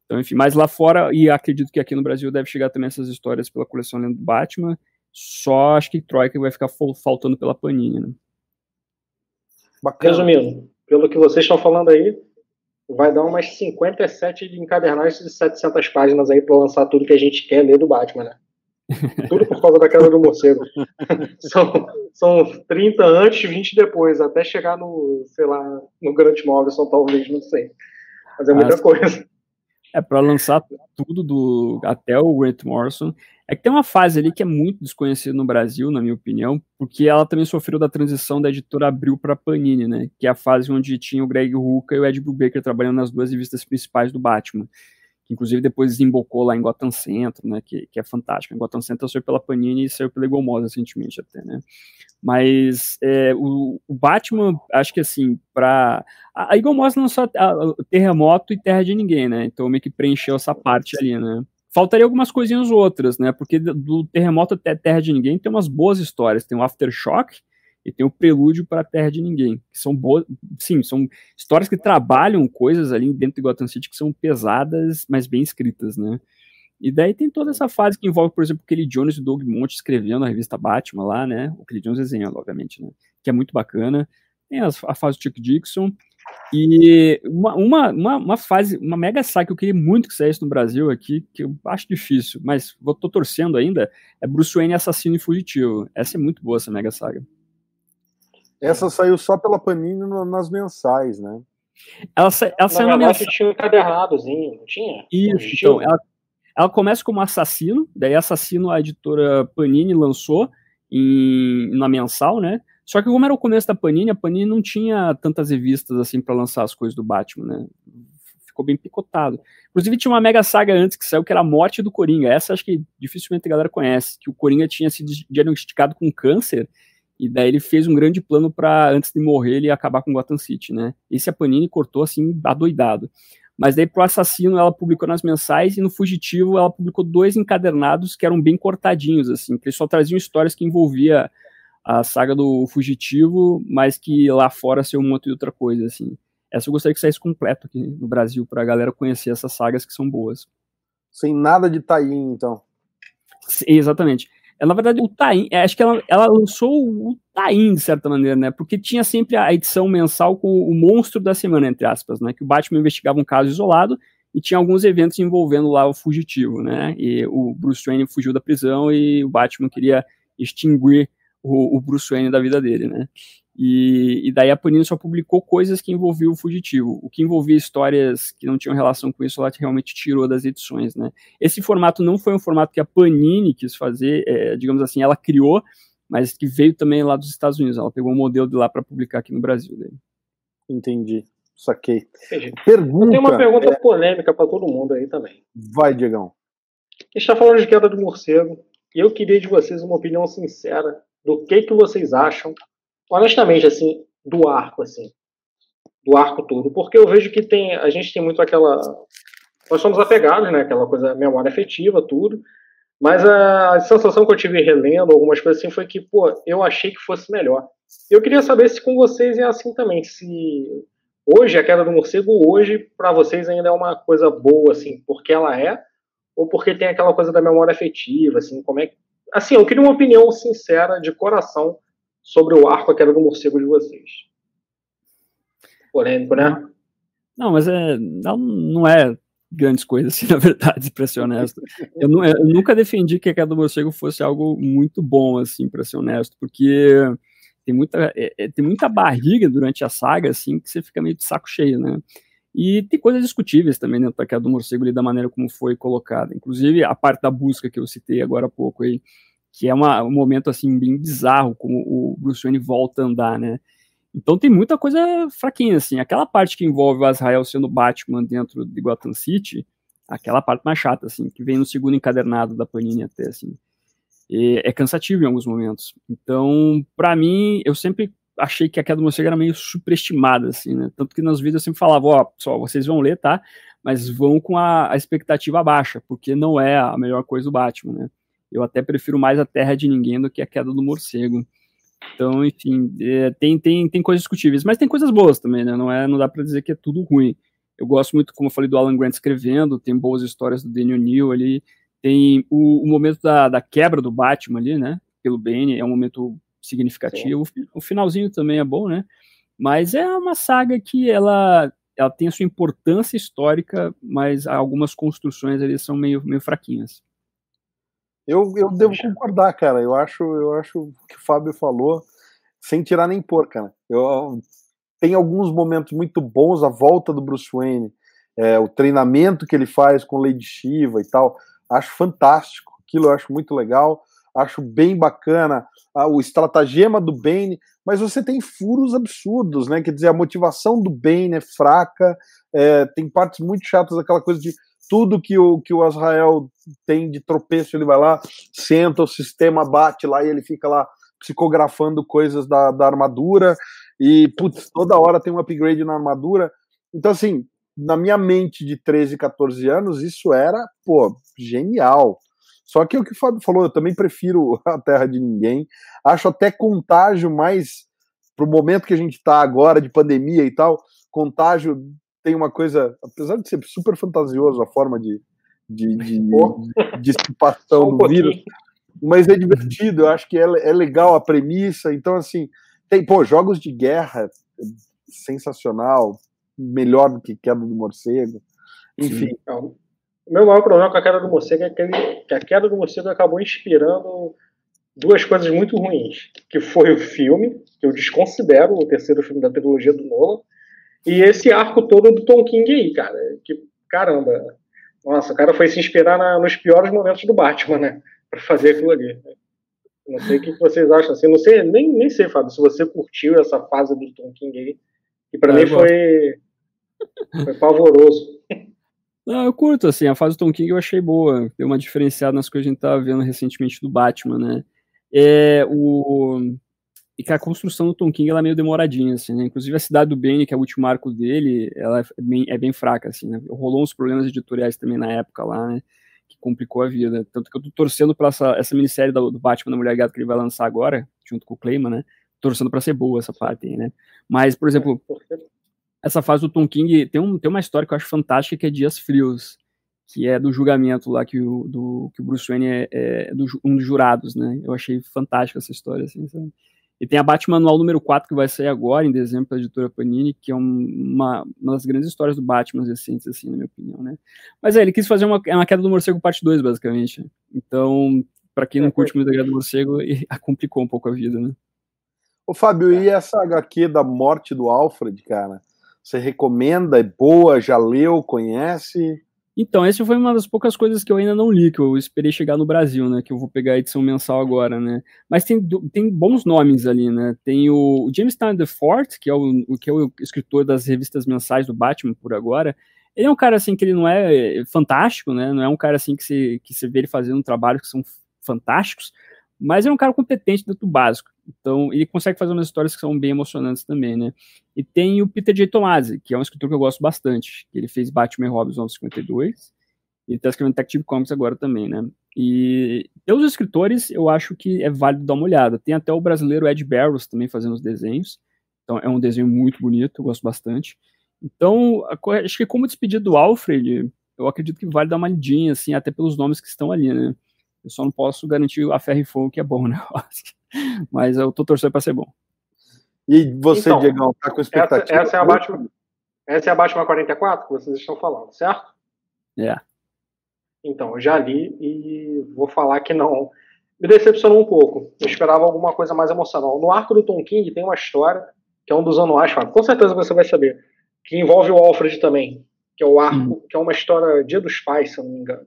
Então, enfim, mas lá fora, e acredito que aqui no Brasil deve chegar também essas histórias pela coleção Lendo Batman, só acho que Troika vai ficar faltando pela Panini, né? Bacana. Resumindo, pelo que vocês estão falando aí, vai dar umas 57 de encadernados de 700 páginas aí para lançar tudo que a gente quer ler do Batman, né? <laughs> Tudo por causa da queda do morcego. <laughs> são, são 30 antes, 20 depois, até chegar no, sei lá, no Grant Morrison, talvez, não sei. Mas é muita coisa. É para lançar tudo do até o Grant Morrison. É que tem uma fase ali que é muito desconhecida no Brasil, na minha opinião, porque ela também sofreu da transição da editora Abril para Panini, né? Que é a fase onde tinha o Greg Rucka e o Ed Brubaker trabalhando nas duas revistas principais do Batman que inclusive depois desembocou lá em Gotham Centro, né, que, que é fantástico. Em Gotham Centro saiu pela Panini e saiu pela Egomos recentemente até, né. Mas é, o, o, Batman, acho que assim, para a Egomos não só a, a, Terremoto e Terra de Ninguém, né, então meio que preencheu essa parte ali, né. Faltaria algumas coisinhas outras, né, porque do Terremoto até Terra de Ninguém tem umas boas histórias, tem o Aftershock, e tem o Prelúdio para a Terra de Ninguém, que são boas, sim, são histórias que trabalham coisas ali dentro de Gotham City que são pesadas, mas bem escritas, né? E daí tem toda essa fase que envolve, por exemplo, Kelly Jones e o Doug Monte escrevendo a revista Batman lá, né? O Kelly Jones desenhando, obviamente, né? Que é muito bacana. Tem a, a fase do Chuck Dixon. E uma, uma, uma, uma, fase, uma mega saga que eu queria muito que saísse no Brasil aqui, que eu acho difícil, mas vou, tô torcendo ainda, é Bruce Wayne Assassino e Fugitivo. Essa é muito boa, essa mega saga. Essa saiu só pela Panini nas mensais, né? Ela, ela saiu na mensal. tinha um encadernadozinho, não tinha? Isso, então, ela, ela começa como Assassino, daí Assassino a editora Panini lançou em, na mensal, né? Só que como era o começo da Panini, a Panini não tinha tantas revistas assim para lançar as coisas do Batman, né? Ficou bem picotado. Inclusive tinha uma mega saga antes que saiu que era a morte do Coringa. Essa acho que dificilmente a galera conhece, que o Coringa tinha sido diagnosticado com câncer e daí ele fez um grande plano para antes de morrer ele acabar com Gotham City, né? Esse a Panini cortou assim adoidado. Mas daí pro Assassino ela publicou nas mensais e no Fugitivo ela publicou dois encadernados que eram bem cortadinhos, assim, que só traziam histórias que envolvia a saga do Fugitivo, mas que lá fora ser um monte de outra coisa, assim. Essa eu gostaria que saísse completo aqui no Brasil, pra galera conhecer essas sagas que são boas. Sem nada de Taim, então. Exatamente. É, na verdade, o Taim, é, acho que ela, ela lançou o Taim, de certa maneira, né? Porque tinha sempre a edição mensal com o monstro da semana, entre aspas, né? Que o Batman investigava um caso isolado e tinha alguns eventos envolvendo lá o fugitivo, né? E o Bruce Wayne fugiu da prisão e o Batman queria extinguir o, o Bruce Wayne da vida dele, né? E, e, daí a Panini só publicou coisas que envolviam o fugitivo. O que envolvia histórias que não tinham relação com isso, ela realmente tirou das edições, né? Esse formato não foi um formato que a Panini quis fazer, é, digamos assim, ela criou, mas que veio também lá dos Estados Unidos. Ela pegou um modelo de lá para publicar aqui no Brasil. Daí. Entendi. Saquei. Pergunta. Tenho uma pergunta é... polêmica para todo mundo aí também. Vai, Diegão. A gente está falando de queda do morcego e eu queria de vocês uma opinião sincera do que que vocês acham honestamente, assim, do arco, assim, do arco todo, porque eu vejo que tem, a gente tem muito aquela, nós somos apegados, né, aquela coisa, memória afetiva, tudo, mas a, sensação que eu tive relendo algumas coisas assim foi que, pô, eu achei que fosse melhor. Eu queria saber se com vocês é assim também, se hoje a queda do morcego hoje para vocês ainda é uma coisa boa, assim, porque ela é, ou porque tem aquela coisa da memória afetiva, assim, como é que, assim, eu queria uma opinião sincera, de coração, sobre o arco A Queda do Morcego de vocês. Polêmico, né? Não, mas é, não, não é grandes coisas, assim, <laughs> na verdade, para ser honesto. Eu, não, eu, nunca defendi que a Queda do Morcego fosse algo muito bom, assim, para ser honesto, porque tem muita, é, é, tem muita barriga durante a saga, assim, que você fica meio de saco cheio, né? E tem coisas discutíveis também dentro da Queda do Morcego ali, da maneira como foi colocada. Inclusive, a parte da busca que eu citei agora há pouco aí, que é uma, um momento assim bem bizarro como o Bruce Wayne volta a andar, né? Então tem muita coisa fraquinha assim. Aquela parte que envolve o Azrael sendo Batman dentro de Gotham City, aquela parte mais chata assim, que vem no segundo encadernado da Panini até assim. E é cansativo em alguns momentos. Então, para mim, eu sempre achei que a queda do morcego era meio superestimada, assim, né? Tanto que nos vídeos eu sempre falava, ó, só vocês vão ler, tá? Mas vão com a, a expectativa baixa, porque não é a melhor coisa do Batman, né? Eu até prefiro mais a Terra de Ninguém do que a Queda do Morcego. Então, enfim, é, tem, tem, tem coisas discutíveis, mas tem coisas boas também, né? Não, é, não dá para dizer que é tudo ruim. Eu gosto muito, como eu falei, do Alan Grant escrevendo, tem boas histórias do Daniel Neal ali, tem o, o momento da, da quebra do Batman ali, né? Pelo Bane, é um momento significativo. O finalzinho também é bom, né? Mas é uma saga que ela, ela tem a sua importância histórica, mas algumas construções ali são meio, meio fraquinhas. Eu, eu devo concordar, cara. Eu acho, eu acho que o Fábio falou, sem tirar nem pôr, cara. Eu, tem alguns momentos muito bons, a volta do Bruce Wayne, é, o treinamento que ele faz com Lady Shiva e tal. Acho fantástico. Aquilo eu acho muito legal. Acho bem bacana o estratagema do Bane, mas você tem furos absurdos, né? Quer dizer, a motivação do Bane é fraca, é, tem partes muito chatas, aquela coisa de tudo que o, que o Azrael tem de tropeço, ele vai lá, senta, o sistema bate lá e ele fica lá psicografando coisas da, da armadura e, putz, toda hora tem um upgrade na armadura. Então, assim, na minha mente de 13, 14 anos, isso era, pô, genial. Só que é o que o Fábio falou, eu também prefiro <laughs> a Terra de Ninguém. Acho até contágio mais pro momento que a gente tá agora, de pandemia e tal, contágio tem uma coisa, apesar de ser super fantasioso a forma de, de, de, <laughs> de dissipação um do vírus, mas é divertido, eu acho que é, é legal a premissa, então assim, tem, pô, jogos de guerra, sensacional, melhor do que Queda do Morcego, enfim. Sim. O meu maior problema com a Queda do Morcego é que, ele, que a Queda do Morcego acabou inspirando duas coisas muito ruins, que foi o filme, que eu desconsidero o terceiro filme da trilogia do Nolan, e esse arco todo do Tom King aí, cara. Que, caramba, nossa, o cara foi se inspirar na, nos piores momentos do Batman, né? Pra fazer aquilo ali. Não sei o que vocês acham assim. Não sei, nem, nem sei, Fábio, se você curtiu essa fase do Tom King aí. Que pra é, mim foi, foi pavoroso. Não, eu curto, assim, a fase do Tom King eu achei boa. Deu uma diferenciada nas coisas que a gente tava vendo recentemente do Batman, né? É, o... E que a construção do Tom King ela é meio demoradinha, assim, né? Inclusive a cidade do Bane, que é o último arco dele, ela é bem, é bem fraca, assim, né? Rolou uns problemas editoriais também na época lá, né? Que complicou a vida. Tanto que eu tô torcendo pra essa, essa minissérie do, Batman da Mulher Gato que ele vai lançar agora, junto com o Clayman, né? Torcendo pra ser boa essa parte aí, né? Mas, por exemplo, essa fase do Tom King tem, um, tem uma história que eu acho fantástica que é Dias Frios, que é do julgamento lá que o, do, que o Bruce Wayne é, é do, um dos jurados, né? Eu achei fantástica essa história, assim, sabe? E tem a Batman Manual número 4 que vai sair agora, em dezembro, pela editora Panini, que é uma, uma das grandes histórias do Batman recentes, assim, na minha opinião, né? Mas é, ele quis fazer uma, é uma queda do morcego parte 2, basicamente. Então, para quem não curte muito a queda do morcego, <laughs> complicou um pouco a vida, né? Ô, Fábio, e essa HQ da morte do Alfred, cara? Você recomenda? É boa? Já leu? Conhece? Então, essa foi uma das poucas coisas que eu ainda não li, que eu esperei chegar no Brasil, né? Que eu vou pegar a edição mensal agora, né? Mas tem, tem bons nomes ali, né? Tem o, o James Tynion DeFort, que é o, que é o escritor das revistas mensais do Batman por agora. Ele é um cara, assim, que ele não é fantástico, né? Não é um cara, assim, que você, que você vê ele fazendo um trabalho que são fantásticos, mas é um cara competente dentro do básico. Então, ele consegue fazer umas histórias que são bem emocionantes também, né? E tem o Peter J. Tomasi, que é um escritor que eu gosto bastante. Ele fez Batman e Robin 952. E ele tá escrevendo Detective Comics agora também, né? E pelos escritores, eu acho que é válido dar uma olhada. Tem até o brasileiro Ed Barrows também fazendo os desenhos. Então, é um desenho muito bonito, eu gosto bastante. Então, acho que como despedida do Alfred, eu acredito que vale dar uma lidinha, assim, até pelos nomes que estão ali, né? Eu só não posso garantir a ferro e fogo que é bom, <laughs> né? Mas eu tô torcendo para ser bom. E você, então, Diego, tá com expectativa? Essa, essa, é a Batman, essa é a Batman 44 que vocês estão falando, certo? É. Então, eu já li e vou falar que não. Me decepcionou um pouco. Eu esperava alguma coisa mais emocional. No arco do Tom King tem uma história, que é um dos anuais, com certeza você vai saber, que envolve o Alfred também, que é o arco, hum. que é uma história Dia dos Pais, se eu não me engano.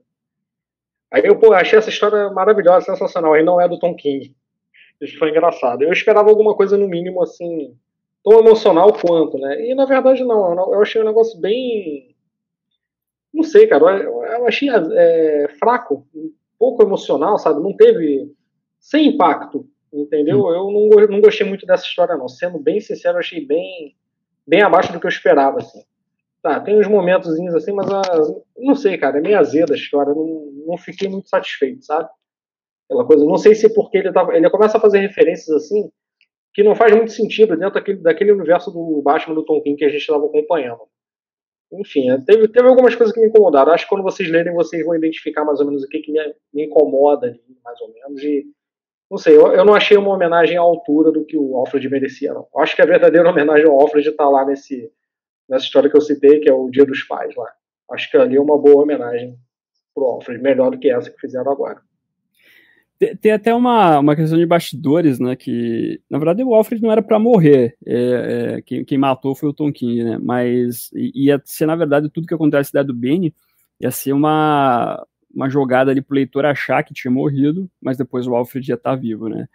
Aí eu pô, achei essa história maravilhosa, sensacional. Aí não é do Tom King. Isso foi engraçado. Eu esperava alguma coisa, no mínimo, assim, tão emocional quanto, né? E na verdade, não. Eu achei um negócio bem. Não sei, cara. Eu achei é, fraco, pouco emocional, sabe? Não teve. Sem impacto, entendeu? Hum. Eu não, não gostei muito dessa história, não. Sendo bem sincero, eu achei bem, bem abaixo do que eu esperava, assim. Tá, tem uns momentos assim, mas não sei, cara, é meio azeda a história. Não, não fiquei muito satisfeito, sabe? Aquela coisa, não sei se é porque ele tava, ele começa a fazer referências assim que não faz muito sentido dentro daquele, daquele universo do Batman do Tom King que a gente estava acompanhando. Enfim, é, teve, teve algumas coisas que me incomodaram. Acho que quando vocês lerem, vocês vão identificar mais ou menos o que, que me, me incomoda, mais ou menos. E, não sei, eu, eu, não achei uma homenagem à altura do que o Alfred merecia, não. Acho que a verdadeira homenagem ao Alfred está lá nesse, nessa história que eu citei, que é o Dia dos Pais lá. Acho que ali é uma boa homenagem pro Alfred, melhor do que essa que fizeram agora. Tem, tem até uma, uma questão de bastidores, né? Que na verdade o Alfred não era para morrer. É, é, quem, quem matou foi o Tom King, né? Mas ia ser, na verdade, tudo que acontece da do Benny ia ser uma, uma jogada ali pro leitor achar que tinha morrido, mas depois o Alfred ia estar tá vivo, né?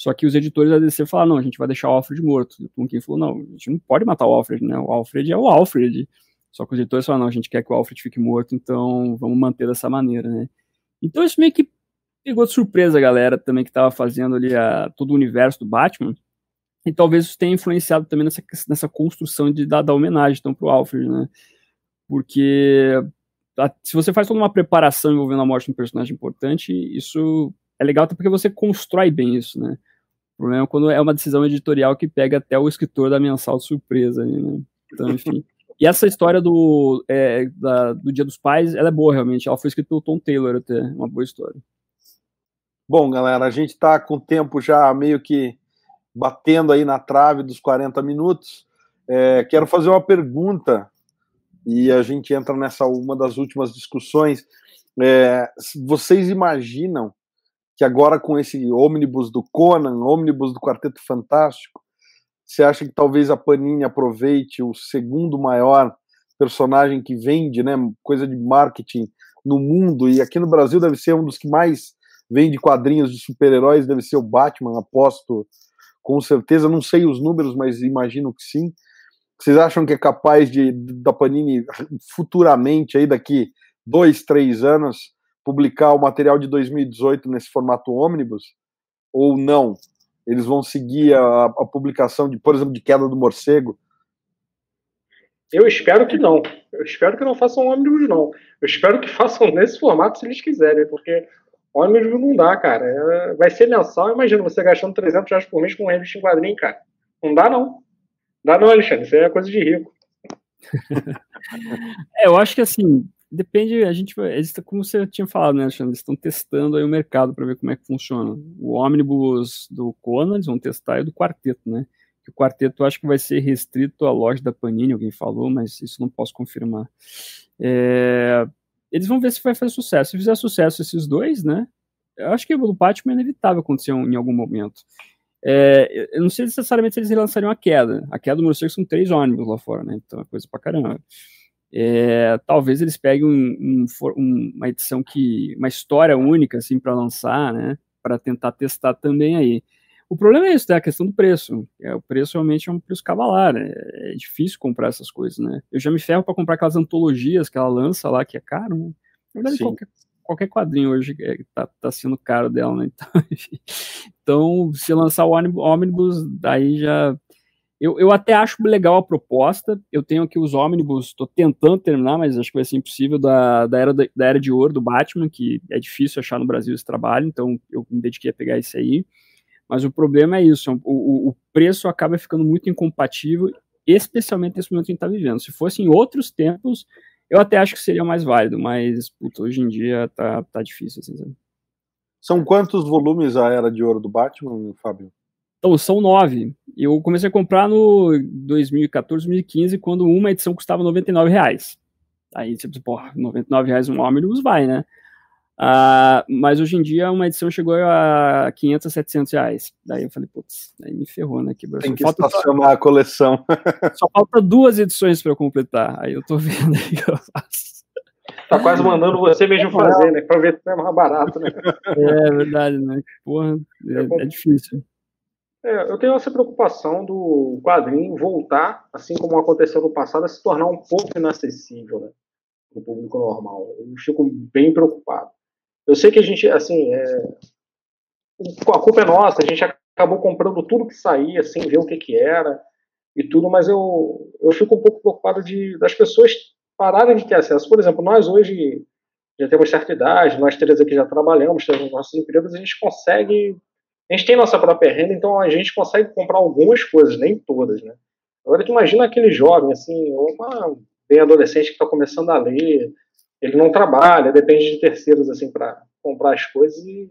Só que os editores da DC falaram, não, a gente vai deixar o Alfred morto. E o Tom King falou, não, a gente não pode matar o Alfred, né? O Alfred é o Alfred. Só que os editores falaram, não, a gente quer que o Alfred fique morto, então vamos manter dessa maneira, né? Então isso meio que pegou de surpresa a galera também que estava fazendo ali a, todo o universo do Batman. E talvez isso tenha influenciado também nessa, nessa construção de dar, dar homenagem então, para o Alfred, né? Porque a, se você faz toda uma preparação envolvendo a morte de um personagem importante, isso é legal até porque você constrói bem isso, né? Problema é quando é uma decisão editorial que pega até o escritor da mensal surpresa, né? Então, enfim. E essa história do, é, da, do Dia dos Pais, ela é boa realmente. Ela foi escrita pelo Tom Taylor até, uma boa história. Bom, galera, a gente está com o tempo já meio que batendo aí na trave dos 40 minutos. É, quero fazer uma pergunta e a gente entra nessa uma das últimas discussões. É, vocês imaginam que agora com esse ônibus do Conan, ônibus do Quarteto Fantástico, você acha que talvez a Panini aproveite o segundo maior personagem que vende, né, coisa de marketing no mundo e aqui no Brasil deve ser um dos que mais vende quadrinhos de super-heróis, deve ser o Batman, aposto com certeza, não sei os números, mas imagino que sim. Vocês acham que é capaz de da Panini futuramente, aí daqui dois, três anos, publicar o material de 2018 nesse formato ônibus? Ou não? Eles vão seguir a, a publicação de, por exemplo, de Queda do Morcego? Eu espero que não. Eu espero que não façam ônibus, não. Eu espero que <laughs> façam nesse formato se eles quiserem, porque ônibus não dá, cara. É, vai ser mensal. Imagina você gastando 300 reais por mês com um revista em quadrinho, cara. Não dá, não. Não dá, não, Alexandre. Isso aí é coisa de rico. <laughs> é, eu acho que assim, Depende, a gente vai, como você tinha falado, né, Alexandre, eles estão testando aí o mercado para ver como é que funciona. O ônibus do Conan, eles vão testar e do quarteto, né? o quarteto acho que vai ser restrito à loja da Panini, alguém falou, mas isso não posso confirmar. É, eles vão ver se vai fazer sucesso. Se fizer sucesso esses dois, né? Eu acho que o do Batman é inevitável acontecer em algum momento. É, eu não sei necessariamente se eles relançariam a queda. A queda do morcego são três ônibus lá fora, né? Então é coisa pra caramba. É, talvez eles peguem um, um, uma edição que. uma história única, assim, para lançar, né? Para tentar testar também aí. O problema é isso, né? A questão do preço. É, o preço realmente é um preço cavalar. É, é difícil comprar essas coisas, né? Eu já me ferro para comprar aquelas antologias que ela lança lá, que é caro, né? Na verdade, qualquer, qualquer quadrinho hoje é, tá, tá sendo caro dela, né? Então, <laughs> então se lançar o ônibus, daí já eu, eu até acho legal a proposta. Eu tenho aqui os ônibus, estou tentando terminar, mas acho que vai ser impossível, da, da, era, da, Era de Ouro do Batman, que é difícil achar no Brasil esse trabalho, então eu me dediquei a pegar esse aí. Mas o problema é isso, o, o preço acaba ficando muito incompatível, especialmente nesse momento que a gente está vivendo. Se fosse em outros tempos, eu até acho que seria mais válido, mas puta, hoje em dia tá, tá difícil. Assim, São quantos volumes a Era de Ouro do Batman, Fábio? Então, são nove. Eu comecei a comprar no 2014, 2015, quando uma edição custava 99 reais. Aí você pensa, porra, 99 reais um ônibus vai, né? Uh, mas hoje em dia uma edição chegou a 500 700 reais. Daí eu falei, putz, aí me ferrou, né? Quebrou. Tem que falta estacionar só... a coleção. <laughs> só falta duas edições para eu completar. Aí eu tô vendo aí que <laughs> eu faço. Tá quase mandando você mesmo fazer, né? Pra ver se é mais barato, né? É verdade, né? Porra, é, é difícil. É, eu tenho essa preocupação do quadrinho voltar, assim como aconteceu no passado, a se tornar um pouco inacessível né, para o público normal. Eu fico bem preocupado. Eu sei que a gente, assim, é... a culpa é nossa, a gente acabou comprando tudo que saía, sem ver o que, que era e tudo, mas eu, eu fico um pouco preocupado de, das pessoas pararem de ter acesso. Por exemplo, nós hoje já temos certa idade, nós três aqui já trabalhamos, temos nossos empregos, a gente consegue a gente tem nossa própria renda, então a gente consegue comprar algumas coisas, nem todas, né? Agora, tu imagina aquele jovem, assim, uma bem adolescente que está começando a ler, ele não trabalha, depende de terceiros, assim, para comprar as coisas e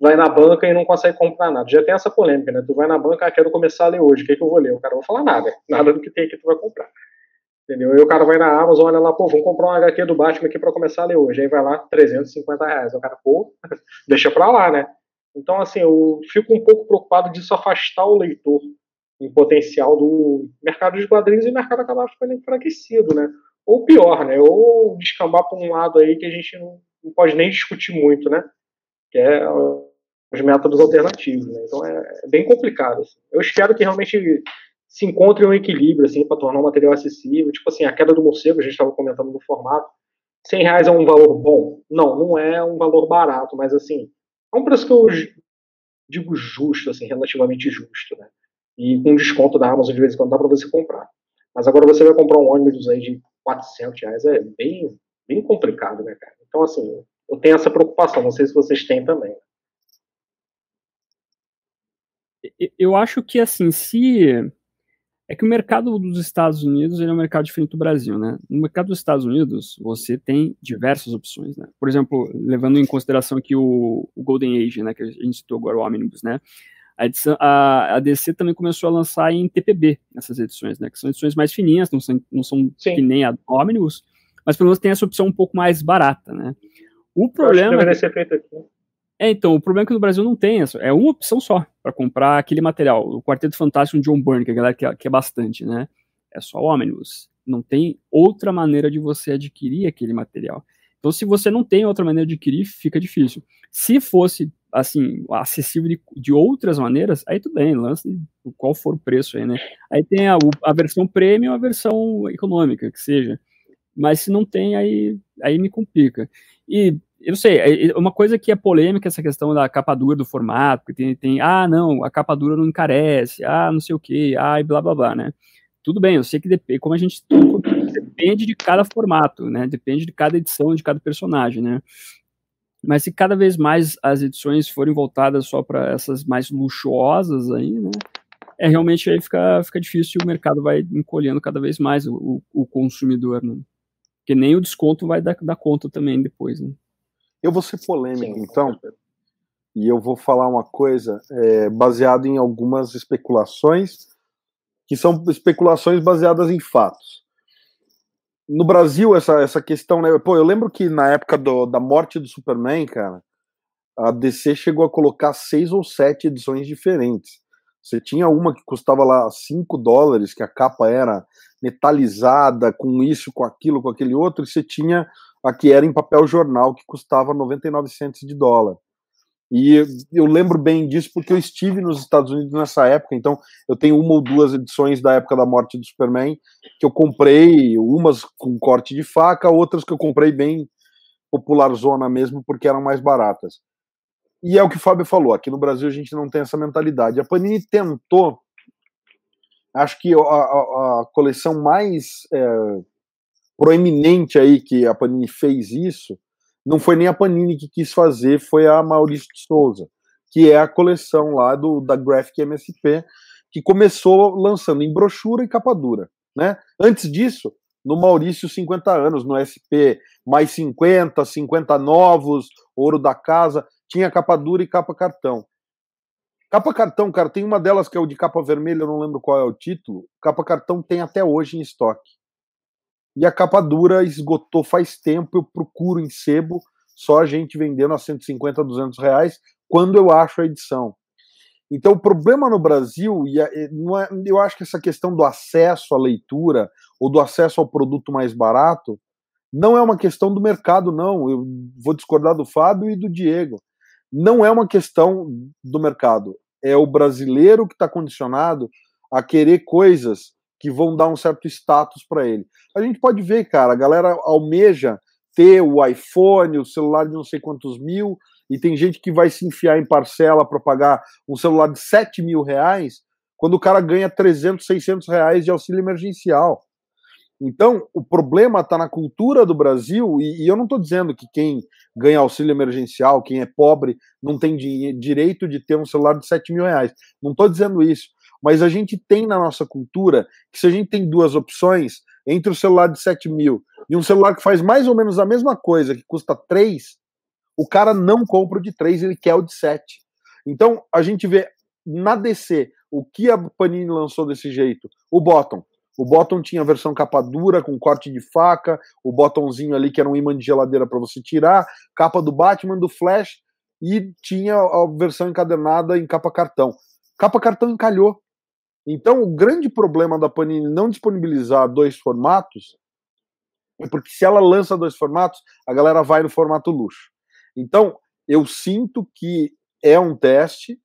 vai na banca e não consegue comprar nada. Já tem essa polêmica, né? Tu vai na banca, ah, quero começar a ler hoje, o que, é que eu vou ler? O cara não vai falar nada, <laughs> nada do que tem aqui tu vai comprar. Entendeu? E o cara vai na Amazon, olha lá, pô, vamos comprar um HQ do Batman aqui para começar a ler hoje. Aí vai lá, 350 reais. O cara, pô, <laughs> deixa pra lá, né? Então, assim, eu fico um pouco preocupado disso afastar o leitor em potencial do mercado de quadrinhos e o mercado acabar ficando enfraquecido, né? Ou pior, né? Ou descambar para um lado aí que a gente não, não, pode nem discutir muito, né? Que é os métodos alternativos, né? Então é, é bem complicado. Assim. Eu espero que realmente se encontre um equilíbrio, assim, para tornar o material acessível. Tipo assim, a queda do morcego, a gente estava comentando no formato. 100 reais é um valor bom? Não, não é um valor barato, mas assim, é um preço que eu digo justo, assim, relativamente justo, né? E com desconto da Amazon de vez em quando dá para você comprar. Mas agora você vai comprar um ônibus aí de 400 reais, é bem, bem complicado, né, cara? Então, assim, eu tenho essa preocupação, não sei se vocês têm também. Eu acho que, assim, se é que o mercado dos Estados Unidos ele é um mercado diferente do Brasil, né? No mercado dos Estados Unidos, você tem diversas opções, né? Por exemplo, levando em consideração aqui o, o Golden Age, né, que a gente citou agora, o Omnibus, né? A, edição, a, a, DC também começou a lançar em TPB essas edições, né? Que são edições mais fininhas, não são, não são que nem a Omnibus, mas pelo menos tem essa opção um pouco mais barata, né? O problema. Eu acho que deveria ser feito aqui. É, então, o problema é que no Brasil não tem essa. É uma opção só para comprar aquele material. O Quarteto Fantástico de John Byrne, que a galera quer, quer bastante, né? É só Omnibus. Não tem outra maneira de você adquirir aquele material. Então, se você não tem outra maneira de adquirir, fica difícil. Se fosse, assim, acessível de, de outras maneiras, aí tudo bem, lance qual for o preço aí, né? Aí tem a, a versão premium, a versão econômica, que seja. Mas se não tem, aí, aí me complica. E eu não sei, é, é uma coisa que é polêmica essa questão da capa dura do formato, que tem, tem, ah, não, a capa dura não encarece, ah, não sei o que, ah, e blá blá blá, né? Tudo bem, eu sei que depende, como a gente depende de cada formato, né? Depende de cada edição, de cada personagem, né? Mas se cada vez mais as edições forem voltadas só para essas mais luxuosas aí, né? É realmente aí fica, fica difícil e o mercado vai encolhendo cada vez mais o, o consumidor, né? Porque nem o desconto vai dar, dar conta também depois, né? Eu vou ser polêmico, Sim, então, e eu vou falar uma coisa é, baseado em algumas especulações, que são especulações baseadas em fatos. No Brasil, essa, essa questão, né? Pô, eu lembro que na época do, da morte do Superman, cara, a DC chegou a colocar seis ou sete edições diferentes. Você tinha uma que custava lá 5 dólares, que a capa era metalizada, com isso, com aquilo, com aquele outro, e você tinha a que era em papel jornal, que custava 99 centos de dólar. E eu lembro bem disso porque eu estive nos Estados Unidos nessa época, então eu tenho uma ou duas edições da época da morte do Superman que eu comprei, umas com corte de faca, outras que eu comprei bem popular zona mesmo, porque eram mais baratas. E é o que o Fábio falou, aqui no Brasil a gente não tem essa mentalidade. A Panini tentou, acho que a, a, a coleção mais é, proeminente aí que a Panini fez isso, não foi nem a Panini que quis fazer, foi a Maurício de Souza, que é a coleção lá do da Graphic MSP, que começou lançando em brochura e capa dura, né? Antes disso, no Maurício 50 anos, no SP mais 50, 50 novos, ouro da casa, tinha capa dura e capa cartão. Capa cartão, cara, tem uma delas que é o de capa vermelha, eu não lembro qual é o título. Capa cartão tem até hoje em estoque. E a capa dura esgotou faz tempo, eu procuro em sebo, só a gente vendendo a 150, 200 reais, quando eu acho a edição. Então, o problema no Brasil, e é, eu acho que essa questão do acesso à leitura ou do acesso ao produto mais barato não é uma questão do mercado, não. Eu vou discordar do Fábio e do Diego. Não é uma questão do mercado. É o brasileiro que está condicionado a querer coisas que vão dar um certo status para ele. A gente pode ver, cara, a galera almeja ter o iPhone, o celular de não sei quantos mil, e tem gente que vai se enfiar em parcela para pagar um celular de 7 mil reais, quando o cara ganha 300, 600 reais de auxílio emergencial. Então, o problema está na cultura do Brasil, e, e eu não estou dizendo que quem ganha auxílio emergencial, quem é pobre, não tem direito de ter um celular de 7 mil reais. Não estou dizendo isso. Mas a gente tem na nossa cultura que se a gente tem duas opções, entre o celular de 7 mil e um celular que faz mais ou menos a mesma coisa, que custa 3, o cara não compra o de 3, ele quer o de 7. Então, a gente vê na DC o que a Panini lançou desse jeito. O Bottom. O Bottom tinha a versão capa dura com corte de faca, o botãozinho ali que era um imã de geladeira para você tirar, capa do Batman, do Flash e tinha a versão encadernada em capa cartão. Capa cartão encalhou. Então, o grande problema da Panini não disponibilizar dois formatos é porque se ela lança dois formatos, a galera vai no formato luxo. Então, eu sinto que é um teste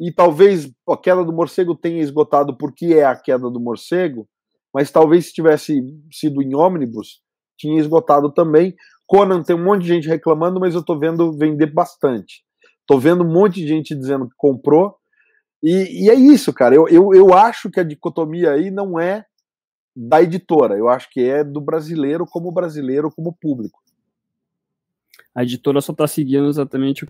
e talvez a queda do morcego tenha esgotado porque é a queda do morcego, mas talvez se tivesse sido em ônibus, tinha esgotado também. Conan tem um monte de gente reclamando, mas eu tô vendo vender bastante. Tô vendo um monte de gente dizendo que comprou, e, e, é isso, cara. Eu, eu, eu acho que a dicotomia aí não é da editora, eu acho que é do brasileiro como brasileiro, como público. A editora só está seguindo exatamente o